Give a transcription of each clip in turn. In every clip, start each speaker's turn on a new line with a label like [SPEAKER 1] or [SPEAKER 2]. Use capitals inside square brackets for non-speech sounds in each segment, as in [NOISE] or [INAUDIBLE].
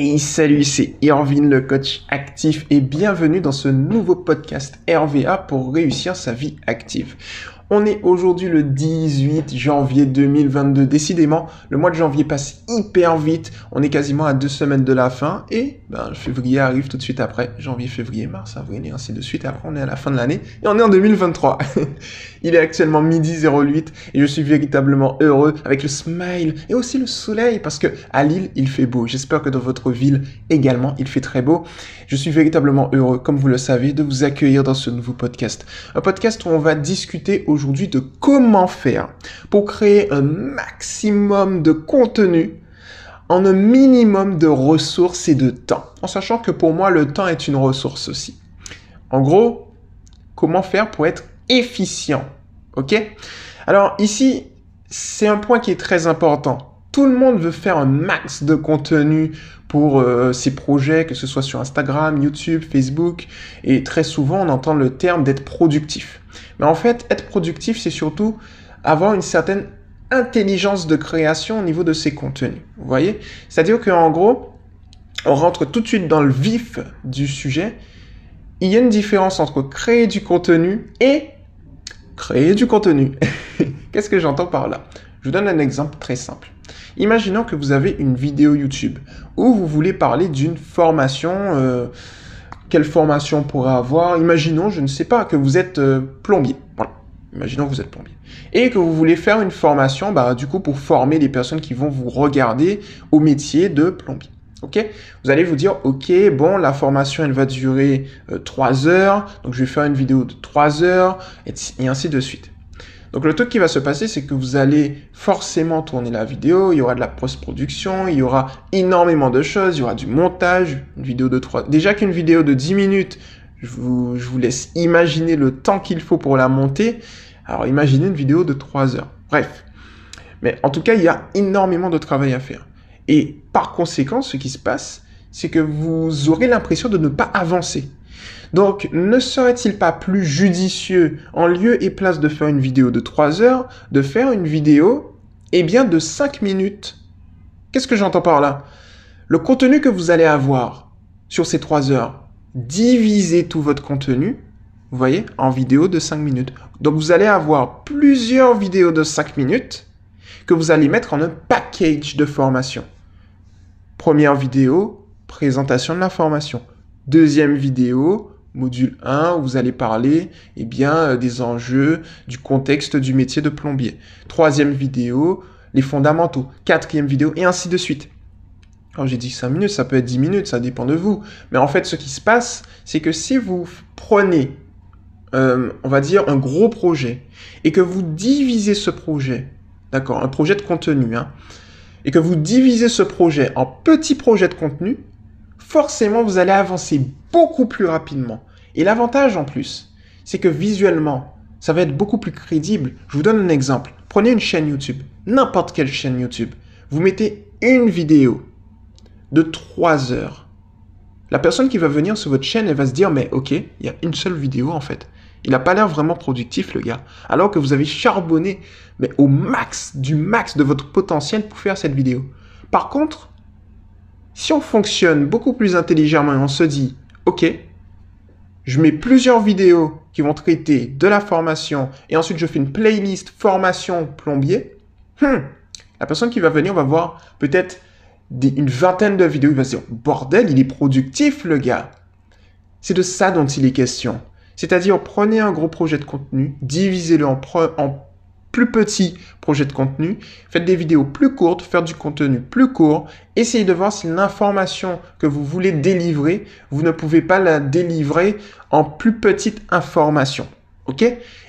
[SPEAKER 1] Et salut, c'est Irvine le coach actif et bienvenue dans ce nouveau podcast RVA pour réussir sa vie active. On est aujourd'hui le 18 janvier 2022. Décidément, le mois de janvier passe hyper vite. On est quasiment à deux semaines de la fin et ben, février arrive tout de suite après. Janvier, février, mars, avril et ainsi de suite. Après, on est à la fin de l'année et on est en 2023. [LAUGHS] Il est actuellement midi 08 et je suis véritablement heureux avec le smile et aussi le soleil parce que à Lille, il fait beau. J'espère que dans votre ville également, il fait très beau. Je suis véritablement heureux, comme vous le savez, de vous accueillir dans ce nouveau podcast. Un podcast où on va discuter aujourd'hui de comment faire pour créer un maximum de contenu en un minimum de ressources et de temps. En sachant que pour moi, le temps est une ressource aussi. En gros, comment faire pour être efficient. OK? Alors ici, c'est un point qui est très important. Tout le monde veut faire un max de contenu pour euh, ses projets, que ce soit sur Instagram, YouTube, Facebook. Et très souvent, on entend le terme d'être productif. Mais en fait, être productif, c'est surtout avoir une certaine intelligence de création au niveau de ses contenus. Vous voyez? C'est-à-dire qu'en gros, on rentre tout de suite dans le vif du sujet. Il y a une différence entre créer du contenu et créer du contenu. [LAUGHS] Qu'est-ce que j'entends par là? Je vous donne un exemple très simple. Imaginons que vous avez une vidéo YouTube où vous voulez parler d'une formation. Euh, quelle formation on pourrait avoir Imaginons, je ne sais pas, que vous êtes euh, plombier. Voilà. Imaginons que vous êtes plombier. Et que vous voulez faire une formation, bah, du coup, pour former les personnes qui vont vous regarder au métier de plombier. Ok? Vous allez vous dire, ok, bon, la formation, elle va durer euh, 3 heures, donc je vais faire une vidéo de 3 heures, et ainsi de suite. Donc le truc qui va se passer, c'est que vous allez forcément tourner la vidéo, il y aura de la post-production, il y aura énormément de choses, il y aura du montage, une vidéo de 3... Déjà qu'une vidéo de 10 minutes, je vous, je vous laisse imaginer le temps qu'il faut pour la monter. Alors imaginez une vidéo de 3 heures. Bref. Mais en tout cas, il y a énormément de travail à faire. Et par conséquent, ce qui se passe, c'est que vous aurez l'impression de ne pas avancer. Donc, ne serait-il pas plus judicieux, en lieu et place de faire une vidéo de 3 heures, de faire une vidéo, eh bien, de 5 minutes? Qu'est-ce que j'entends par là? Le contenu que vous allez avoir sur ces 3 heures, divisez tout votre contenu, voyez, en vidéo de 5 minutes. Donc, vous allez avoir plusieurs vidéos de 5 minutes que vous allez mettre en un package de formation. Première vidéo, présentation de la formation. Deuxième vidéo, module 1 où vous allez parler eh euh, des enjeux du contexte du métier de plombier. Troisième vidéo, les fondamentaux. Quatrième vidéo, et ainsi de suite. Alors j'ai dit 5 minutes, ça peut être 10 minutes, ça dépend de vous. Mais en fait, ce qui se passe, c'est que si vous prenez, euh, on va dire, un gros projet, et que vous divisez ce projet, d'accord, un projet de contenu, hein, et que vous divisez ce projet en petits projets de contenu, forcément, vous allez avancer beaucoup plus rapidement. Et l'avantage en plus, c'est que visuellement, ça va être beaucoup plus crédible. Je vous donne un exemple. Prenez une chaîne YouTube, n'importe quelle chaîne YouTube. Vous mettez une vidéo de 3 heures. La personne qui va venir sur votre chaîne, elle va se dire, mais ok, il y a une seule vidéo en fait. Il n'a pas l'air vraiment productif, le gars. Alors que vous avez charbonné, mais au max, du max de votre potentiel pour faire cette vidéo. Par contre, si on fonctionne beaucoup plus intelligemment et on se dit, OK, je mets plusieurs vidéos qui vont traiter de la formation et ensuite je fais une playlist formation plombier, hmm, la personne qui va venir va voir peut-être une vingtaine de vidéos, il va se dire, bordel, il est productif le gars. C'est de ça dont il est question. C'est-à-dire, prenez un gros projet de contenu, divisez-le en, en plus petit projet de contenu, faites des vidéos plus courtes, faire du contenu plus court, essayez de voir si l'information que vous voulez délivrer, vous ne pouvez pas la délivrer en plus petite information. OK?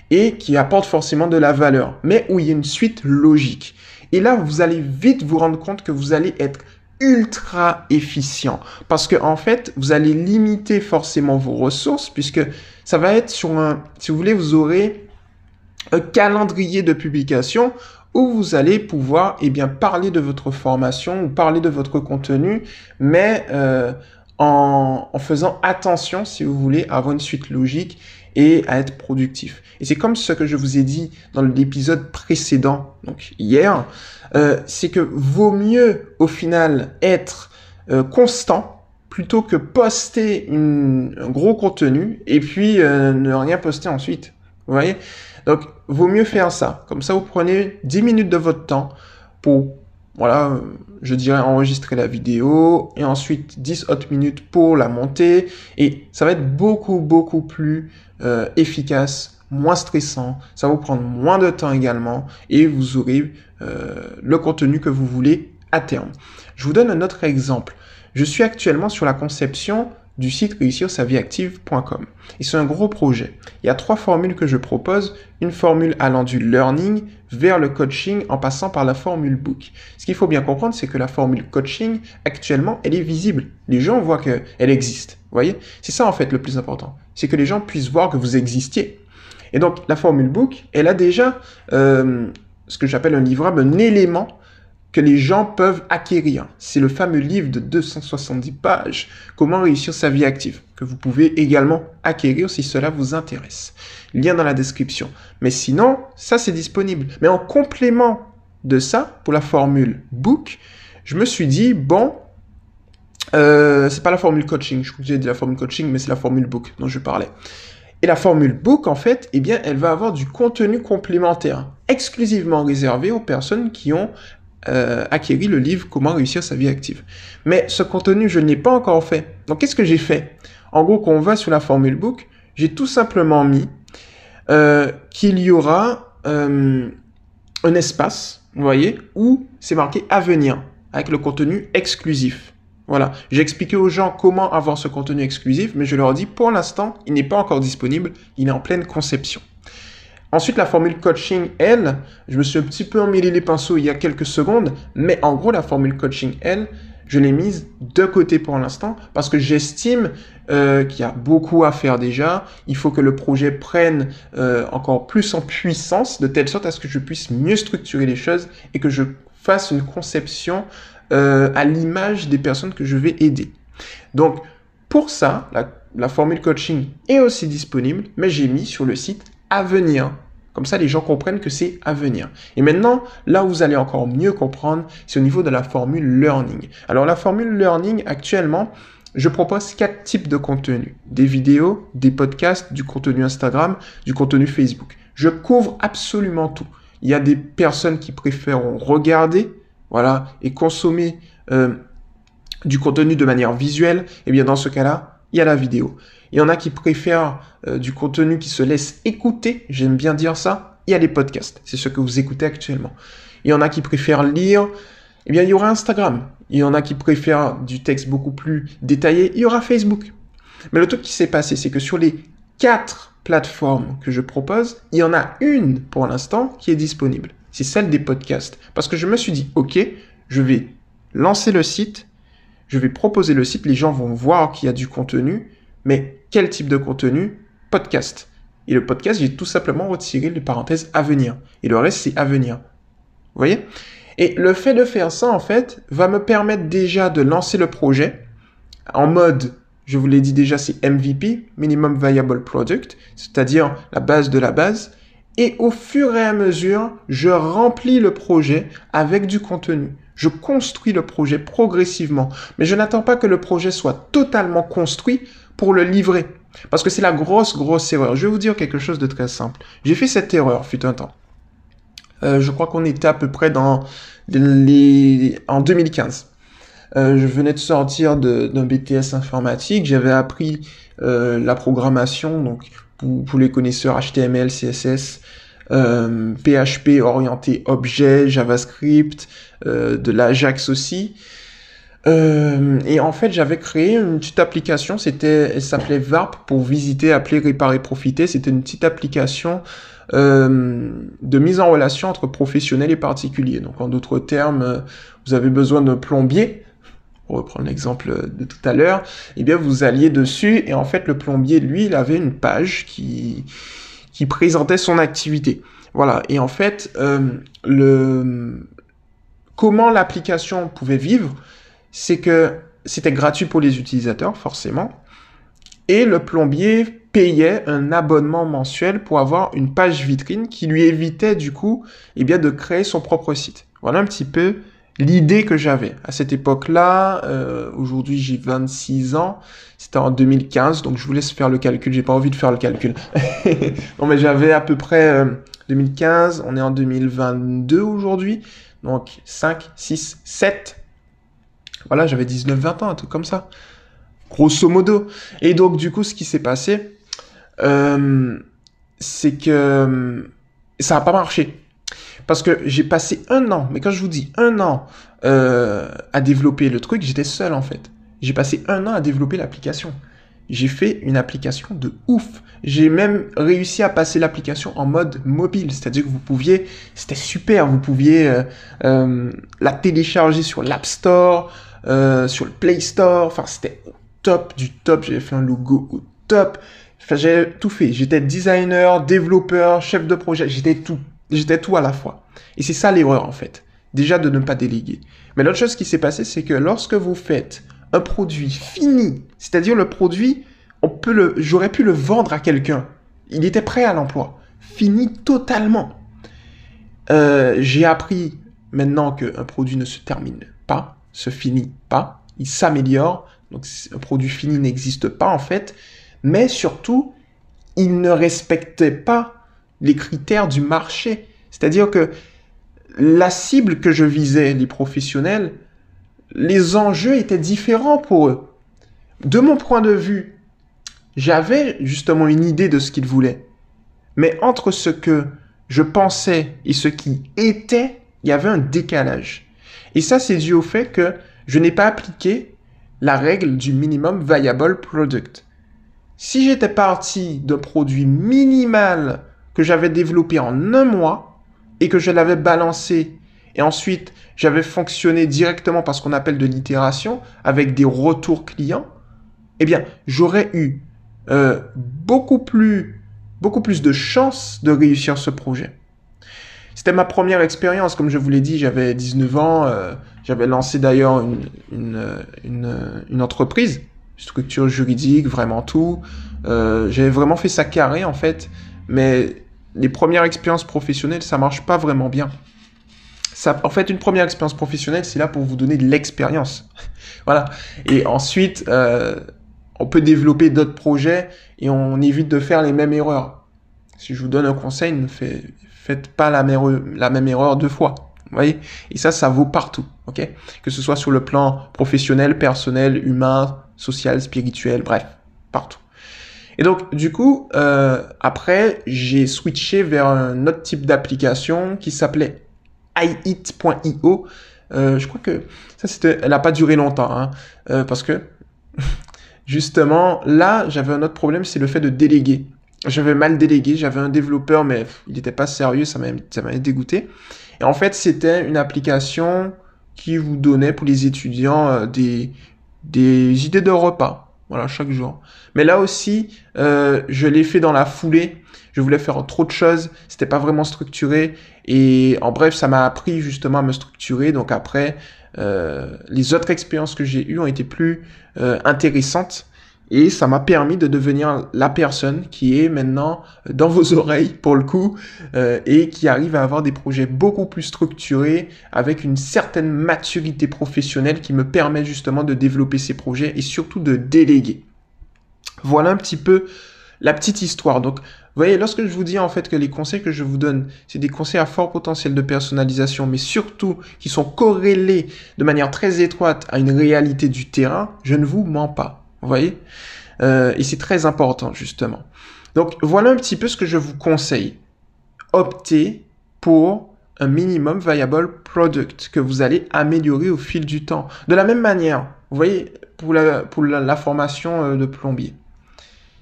[SPEAKER 1] Et qui apporte forcément de la valeur, mais où il y a une suite logique. Et là, vous allez vite vous rendre compte que vous allez être ultra efficient parce que en fait vous allez limiter forcément vos ressources puisque ça va être sur un si vous voulez vous aurez un calendrier de publication où vous allez pouvoir eh bien, parler de votre formation ou parler de votre contenu, mais euh, en, en, faisant attention, si vous voulez, à avoir une suite logique et à être productif. Et c'est comme ce que je vous ai dit dans l'épisode précédent, donc hier, euh, c'est que vaut mieux au final être euh, constant plutôt que poster une, un gros contenu et puis euh, ne rien poster ensuite. Vous voyez? Donc, vaut mieux faire ça. Comme ça, vous prenez 10 minutes de votre temps pour, voilà, je dirais enregistrer la vidéo et ensuite 10 autres minutes pour la monter. Et ça va être beaucoup, beaucoup plus euh, efficace, moins stressant. Ça va vous prendre moins de temps également et vous aurez euh, le contenu que vous voulez à terme. Je vous donne un autre exemple. Je suis actuellement sur la conception du site réussir sa vie active.com. Et c'est un gros projet. Il y a trois formules que je propose. Une formule allant du learning vers le coaching en passant par la formule book. Ce qu'il faut bien comprendre, c'est que la formule coaching, actuellement, elle est visible. Les gens voient qu'elle existe. Vous voyez? C'est ça, en fait, le plus important. C'est que les gens puissent voir que vous existiez. Et donc, la formule book, elle a déjà euh, ce que j'appelle un livrable, un élément que les gens peuvent acquérir. C'est le fameux livre de 270 pages, Comment réussir sa vie active, que vous pouvez également acquérir si cela vous intéresse. Lien dans la description. Mais sinon, ça c'est disponible. Mais en complément de ça, pour la formule book, je me suis dit, bon, euh, c'est pas la formule coaching, je que j'ai dit la formule coaching, mais c'est la formule book dont je parlais. Et la formule book, en fait, eh bien, elle va avoir du contenu complémentaire, exclusivement réservé aux personnes qui ont euh, acquérir le livre Comment réussir sa vie active. Mais ce contenu, je ne l'ai pas encore fait. Donc, qu'est-ce que j'ai fait? En gros, quand on va sur la formule book, j'ai tout simplement mis euh, qu'il y aura euh, un espace, vous voyez, où c'est marqué à venir, avec le contenu exclusif. Voilà, j'ai expliqué aux gens comment avoir ce contenu exclusif, mais je leur dis pour l'instant, il n'est pas encore disponible, il est en pleine conception. Ensuite, la formule coaching L, je me suis un petit peu emmêlé les pinceaux il y a quelques secondes, mais en gros, la formule coaching L, je l'ai mise de côté pour l'instant parce que j'estime euh, qu'il y a beaucoup à faire déjà. Il faut que le projet prenne euh, encore plus en puissance de telle sorte à ce que je puisse mieux structurer les choses et que je fasse une conception euh, à l'image des personnes que je vais aider. Donc, pour ça, la, la formule coaching est aussi disponible, mais j'ai mis sur le site à venir comme ça, les gens comprennent que c'est à venir. Et maintenant, là où vous allez encore mieux comprendre, c'est au niveau de la formule learning. Alors, la formule learning, actuellement, je propose quatre types de contenu. Des vidéos, des podcasts, du contenu Instagram, du contenu Facebook. Je couvre absolument tout. Il y a des personnes qui préfèrent regarder, voilà, et consommer euh, du contenu de manière visuelle. Et eh bien, dans ce cas-là, il y a la vidéo. Il y en a qui préfèrent euh, du contenu qui se laisse écouter, j'aime bien dire ça. Il y a les podcasts, c'est ce que vous écoutez actuellement. Il y en a qui préfèrent lire, eh bien il y aura Instagram. Il y en a qui préfèrent du texte beaucoup plus détaillé, il y aura Facebook. Mais le truc qui s'est passé, c'est que sur les quatre plateformes que je propose, il y en a une pour l'instant qui est disponible. C'est celle des podcasts. Parce que je me suis dit, ok, je vais lancer le site, je vais proposer le site, les gens vont voir qu'il y a du contenu, mais quel type de contenu Podcast. Et le podcast, j'ai tout simplement retiré les parenthèses à venir. Et le reste, c'est à venir. Vous voyez? Et le fait de faire ça, en fait, va me permettre déjà de lancer le projet en mode, je vous l'ai dit déjà, c'est MVP, Minimum Viable Product, c'est-à-dire la base de la base. Et au fur et à mesure, je remplis le projet avec du contenu. Je construis le projet progressivement. Mais je n'attends pas que le projet soit totalement construit pour le livrer. Parce que c'est la grosse, grosse erreur. Je vais vous dire quelque chose de très simple. J'ai fait cette erreur, fut un temps. Euh, je crois qu'on était à peu près dans en 2015. Euh, je venais de sortir d'un BTS informatique. J'avais appris euh, la programmation, donc pour, les connaisseurs HTML, CSS, PHP orienté objet, JavaScript, de l'Ajax aussi. Euh, et en fait, j'avais créé une petite application, c'était, elle s'appelait VARP pour visiter, appeler, réparer, profiter. C'était une petite application euh, de mise en relation entre professionnels et particuliers. Donc, en d'autres termes, vous avez besoin d'un plombier, pour reprendre l'exemple de tout à l'heure, eh bien, vous alliez dessus et en fait, le plombier, lui, il avait une page qui qui présentait son activité. Voilà. Et en fait, euh, comment l'application pouvait vivre c'est que c'était gratuit pour les utilisateurs, forcément, et le plombier payait un abonnement mensuel pour avoir une page vitrine qui lui évitait du coup eh bien, de créer son propre site. Voilà un petit peu l'idée que j'avais à cette époque-là. Euh, aujourd'hui, j'ai 26 ans. C'était en 2015, donc je vous laisse faire le calcul. J'ai pas envie de faire le calcul. [LAUGHS] non, mais j'avais à peu près 2015. On est en 2022 aujourd'hui, donc 5, 6, 7. Voilà, j'avais 19-20 ans, un truc comme ça. Grosso modo. Et donc, du coup, ce qui s'est passé, euh, c'est que ça n'a pas marché. Parce que j'ai passé un an, mais quand je vous dis un an euh, à développer le truc, j'étais seul en fait. J'ai passé un an à développer l'application. J'ai fait une application de ouf. J'ai même réussi à passer l'application en mode mobile, c'est-à-dire que vous pouviez, c'était super, vous pouviez euh, euh, la télécharger sur l'App Store, sur le Play Store. Enfin, c'était top du top. J'avais fait un logo au top. Enfin, j'ai tout fait. J'étais designer, développeur, chef de projet. J'étais tout. J'étais tout à la fois. Et c'est ça l'erreur en fait. Déjà de ne pas déléguer. Mais l'autre chose qui s'est passée, c'est que lorsque vous faites un produit fini, c'est-à-dire le produit, on peut le, j'aurais pu le vendre à quelqu'un. Il était prêt à l'emploi. Fini totalement. Euh, j'ai appris maintenant qu'un produit ne se termine pas, se finit pas, il s'améliore. Donc un produit fini n'existe pas en fait. Mais surtout, il ne respectait pas les critères du marché. C'est-à-dire que la cible que je visais, les professionnels, les enjeux étaient différents pour eux. De mon point de vue, j'avais justement une idée de ce qu'ils voulaient. Mais entre ce que je pensais et ce qui était, il y avait un décalage. Et ça, c'est dû au fait que je n'ai pas appliqué la règle du minimum viable product. Si j'étais parti d'un produit minimal que j'avais développé en un mois et que je l'avais balancé et ensuite j'avais fonctionné directement par ce qu'on appelle de l'itération avec des retours clients, eh bien j'aurais eu euh, beaucoup plus beaucoup plus de chances de réussir ce projet. C'était ma première expérience, comme je vous l'ai dit, j'avais 19 ans, euh, j'avais lancé d'ailleurs une, une, une, entreprise, structure juridique, vraiment tout. Euh, j'avais vraiment fait ça carré en fait, mais les premières expériences professionnelles, ça marche pas vraiment bien. En fait, une première expérience professionnelle, c'est là pour vous donner de l'expérience. [LAUGHS] voilà. Et ensuite, euh, on peut développer d'autres projets et on évite de faire les mêmes erreurs. Si je vous donne un conseil, ne faites pas la même, erreur deux fois. Vous voyez? Et ça, ça vaut partout. Que ce soit sur le plan professionnel, personnel, humain, social, spirituel, bref, partout. Et donc, du coup, euh, après, j'ai switché vers un autre type d'application qui s'appelait iHit.io. Euh, je crois que ça, c'était, elle n'a pas duré longtemps, hein, euh, parce que [LAUGHS] justement, là, j'avais un autre problème, c'est le fait de déléguer. J'avais mal délégué, j'avais un développeur, mais il n'était pas sérieux, ça m'avait dégoûté. Et en fait, c'était une application qui vous donnait pour les étudiants euh, des, des idées de repas. Voilà, chaque jour. Mais là aussi, euh, je l'ai fait dans la foulée. Je voulais faire trop de choses. C'était pas vraiment structuré. Et en bref, ça m'a appris justement à me structurer. Donc après, euh, les autres expériences que j'ai eues ont été plus euh, intéressantes. Et ça m'a permis de devenir la personne qui est maintenant dans vos oreilles pour le coup euh, et qui arrive à avoir des projets beaucoup plus structurés avec une certaine maturité professionnelle qui me permet justement de développer ces projets et surtout de déléguer. Voilà un petit peu la petite histoire. Donc, vous voyez, lorsque je vous dis en fait que les conseils que je vous donne, c'est des conseils à fort potentiel de personnalisation, mais surtout qui sont corrélés de manière très étroite à une réalité du terrain, je ne vous mens pas. Vous voyez euh, Et c'est très important, justement. Donc, voilà un petit peu ce que je vous conseille. Optez pour un minimum viable product que vous allez améliorer au fil du temps. De la même manière, vous voyez, pour la, pour la, formation euh, de plombier.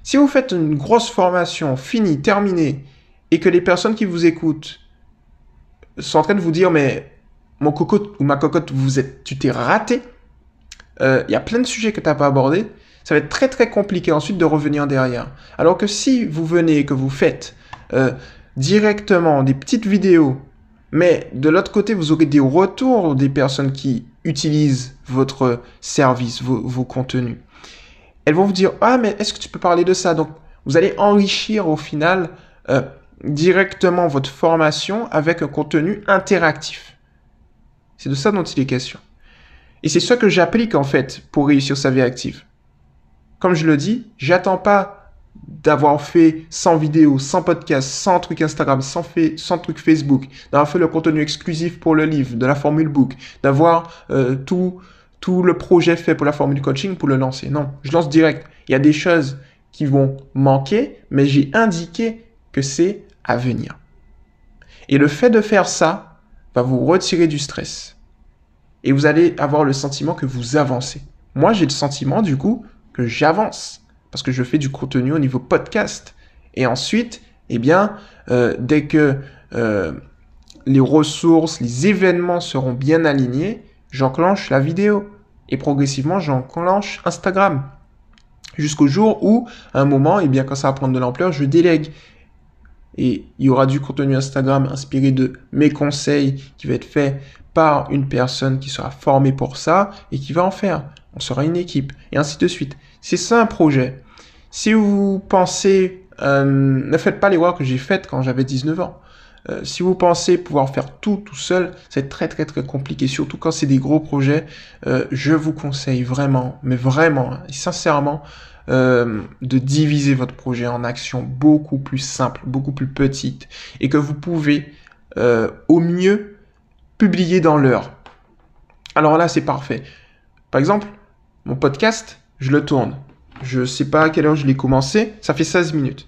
[SPEAKER 1] Si vous faites une grosse formation finie, terminée, et que les personnes qui vous écoutent sont en train de vous dire, mais mon cocotte ou ma cocotte, vous êtes, tu t'es raté, euh, il y a plein de sujets que tu n'as pas abordés, ça va être très très compliqué ensuite de revenir derrière. Alors que si vous venez et que vous faites euh, directement des petites vidéos, mais de l'autre côté, vous aurez des retours des personnes qui utilisent votre service, vos, contenus. Elles vont vous dire, ah mais est-ce que tu peux parler de ça? Donc vous allez enrichir au final euh, directement votre formation avec un contenu interactif. C'est de ça dont il est question. Et c'est ça que j'applique en fait pour réussir sa vie active. Comme je le dis, j'attends pas d'avoir fait 100 vidéos, 100 podcasts, 100 trucs Instagram, 100, fait, 100 trucs Facebook, d'avoir fait le contenu exclusif pour le livre, de la formule book, d'avoir euh, tout, tout le projet fait pour la formule coaching pour le lancer. Non, je lance direct. Il y a des choses qui vont manquer, mais j'ai indiqué que c'est à venir. Et le fait de faire ça va vous retirer du stress. Et vous allez avoir le sentiment que vous avancez. Moi, j'ai le sentiment, du coup, que j'avance. Parce que je fais du contenu au niveau podcast. Et ensuite, eh bien, euh, dès que euh, les ressources, les événements seront bien alignés, j'enclenche la vidéo. Et progressivement, j'enclenche Instagram. Jusqu'au jour où, à un moment, eh bien, quand ça va prendre de l'ampleur, je délègue. Et il y aura du contenu Instagram inspiré de mes conseils qui va être fait par une personne qui sera formée pour ça et qui va en faire. On sera une équipe et ainsi de suite. C'est ça un projet. Si vous pensez, euh, ne faites pas les voies que j'ai faites quand j'avais 19 ans. Euh, si vous pensez pouvoir faire tout tout seul, c'est très très très compliqué, surtout quand c'est des gros projets. Euh, je vous conseille vraiment, mais vraiment et sincèrement, de diviser votre projet en actions beaucoup plus simples, beaucoup plus petites, et que vous pouvez au mieux publier dans l'heure. Alors là, c'est parfait. Par exemple, mon podcast, je le tourne. Je sais pas à quelle heure je l'ai commencé, ça fait 16 minutes.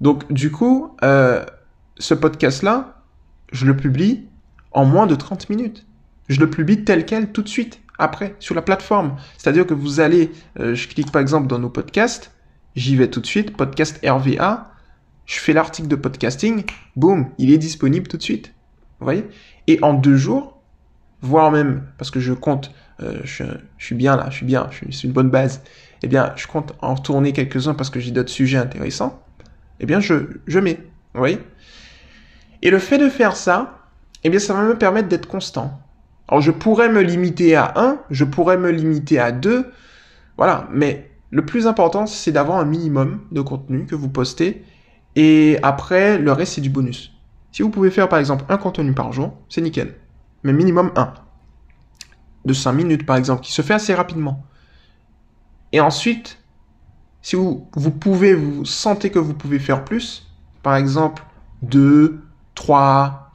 [SPEAKER 1] Donc du coup, euh, ce podcast-là, je le publie en moins de 30 minutes. Je le publie tel quel tout de suite après sur la plateforme. C'est-à-dire que vous allez, euh, je clique par exemple dans nos podcasts, j'y vais tout de suite, podcast RVA, je fais l'article de podcasting, boum, il est disponible tout de suite. Vous voyez? Et en deux jours, voire même, parce que je compte, euh, je, suis bien là, je suis bien, je suis une bonne base, eh bien, je compte en tourner quelques-uns parce que j'ai d'autres sujets intéressants, eh bien, je, je mets. Vous voyez. Et le fait de faire ça, eh bien, ça va me permettre d'être constant. Alors je pourrais me limiter à 1, je pourrais me limiter à 2, voilà, mais le plus important c'est d'avoir un minimum de contenu que vous postez. Et après le reste c'est du bonus. Si vous pouvez faire par exemple un contenu par jour, c'est nickel, mais minimum 1 de 5 minutes par exemple qui se fait assez rapidement. Et ensuite, si vous, vous pouvez, vous sentez que vous pouvez faire plus, par exemple 2, 3,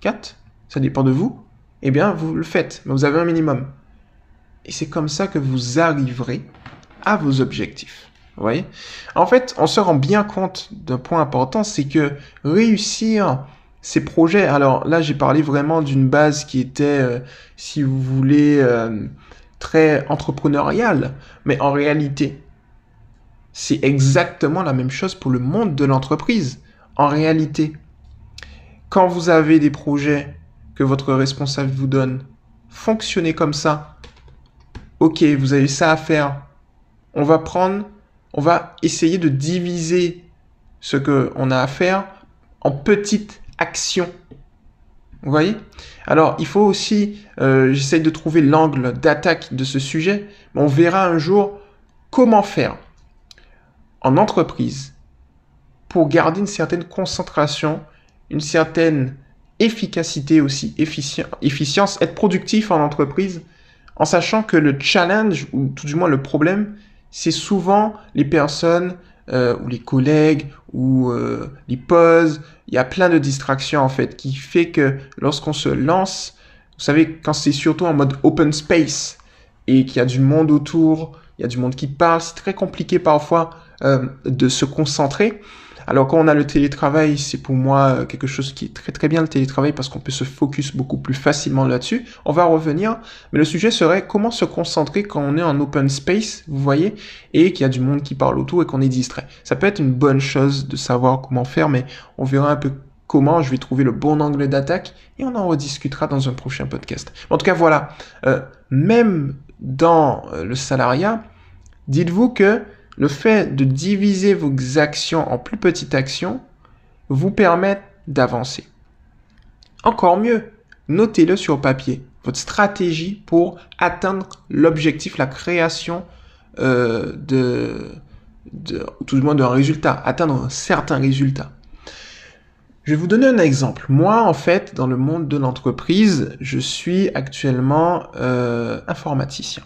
[SPEAKER 1] 4, ça dépend de vous, eh bien, vous le faites, mais vous avez un minimum. Et c'est comme ça que vous arriverez à vos objectifs. Vous voyez? En fait, on se rend bien compte d'un point important, c'est que réussir ces projets, alors là j'ai parlé vraiment d'une base qui était, euh, si vous voulez, euh, très entrepreneuriale, mais en réalité, c'est exactement la même chose pour le monde de l'entreprise. En réalité, quand vous avez des projets que votre responsable vous donne. Fonctionnez comme ça. Ok, vous avez ça à faire. On va prendre, on va essayer de diviser ce que on a à faire en petites actions. Vous voyez? Alors, il faut aussi, euh, j'essaie de trouver l'angle d'attaque de ce sujet, mais on verra un jour comment faire en entreprise pour garder une certaine concentration, une certaine efficacité aussi, efficience, être productif en entreprise, en sachant que le challenge, ou tout du moins le problème, c'est souvent les personnes euh, ou les collègues ou euh, les pauses. Il y a plein de distractions en fait qui fait que lorsqu'on se lance, vous savez, quand c'est surtout en mode open space et qu'il y a du monde autour, il y a du monde qui parle, c'est très compliqué parfois euh, de se concentrer. Alors quand on a le télétravail, c'est pour moi euh, quelque chose qui est très très bien le télétravail parce qu'on peut se focus beaucoup plus facilement là-dessus. On va revenir, mais le sujet serait comment se concentrer quand on est en open space, vous voyez, et qu'il y a du monde qui parle autour et qu'on est distrait. Ça peut être une bonne chose de savoir comment faire, mais on verra un peu comment je vais trouver le bon angle d'attaque et on en rediscutera dans un prochain podcast. En tout cas, voilà, euh, même dans euh, le salariat, dites-vous que le fait de diviser vos actions en plus petites actions vous permet d'avancer. Encore mieux, notez-le sur papier, votre stratégie pour atteindre l'objectif, la création euh, de, tout du moins d'un résultat, atteindre un certain résultat. Je vais vous donner un exemple. Moi, en fait, dans le monde de l'entreprise, je suis actuellement euh, informaticien.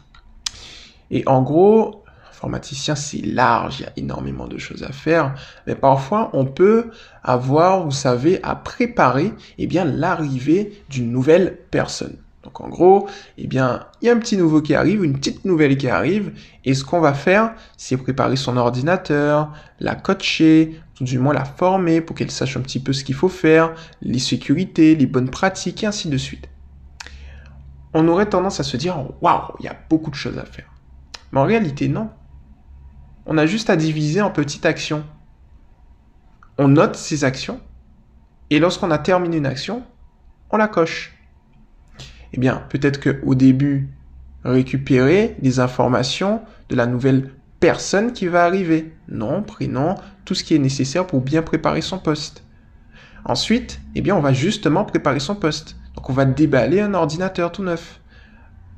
[SPEAKER 1] Et en gros, informaticien, c'est large, il y a énormément de choses à faire, mais parfois on peut avoir, vous savez, à préparer eh bien l'arrivée d'une nouvelle personne. Donc en gros, eh bien, il y a un petit nouveau qui arrive, une petite nouvelle qui arrive, et ce qu'on va faire, c'est préparer son ordinateur, la coacher, tout du moins la former pour qu'elle sache un petit peu ce qu'il faut faire, les sécurités, les bonnes pratiques, et ainsi de suite. On aurait tendance à se dire, waouh, il y a beaucoup de choses à faire. Mais en réalité, non. On a juste à diviser en petites actions. On note ces actions, et lorsqu'on a terminé une action, on la coche eh bien, peut-être qu'au début, récupérer les informations de la nouvelle personne qui va arriver. Nom, prénom, tout ce qui est nécessaire pour bien préparer son poste. Ensuite, eh bien, on va justement préparer son poste. Donc, on va déballer un ordinateur tout neuf.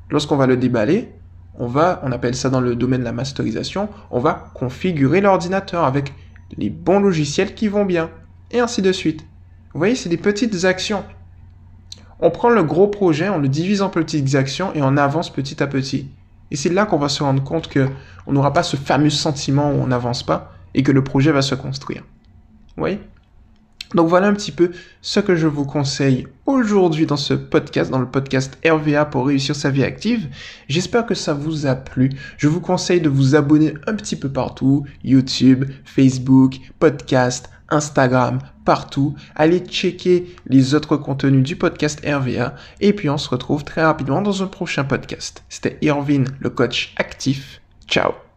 [SPEAKER 1] Lorsqu'on va le déballer, on va, on appelle ça dans le domaine de la masterisation, on va configurer l'ordinateur avec les bons logiciels qui vont bien. Et ainsi de suite. Vous voyez, c'est des petites actions on prend le gros projet, on le divise en petites actions et on avance petit à petit. Et c'est là qu'on va se rendre compte que on n'aura pas ce fameux sentiment où on n'avance pas et que le projet va se construire. Vous voyez? Donc voilà un petit peu ce que je vous conseille aujourd'hui dans ce podcast, dans le podcast RVA pour réussir sa vie active. J'espère que ça vous a plu. Je vous conseille de vous abonner un petit peu partout, YouTube, Facebook, podcast, Instagram, partout. Allez checker les autres contenus du podcast RVA et puis on se retrouve très rapidement dans un prochain podcast. C'était Irvin, le coach actif. Ciao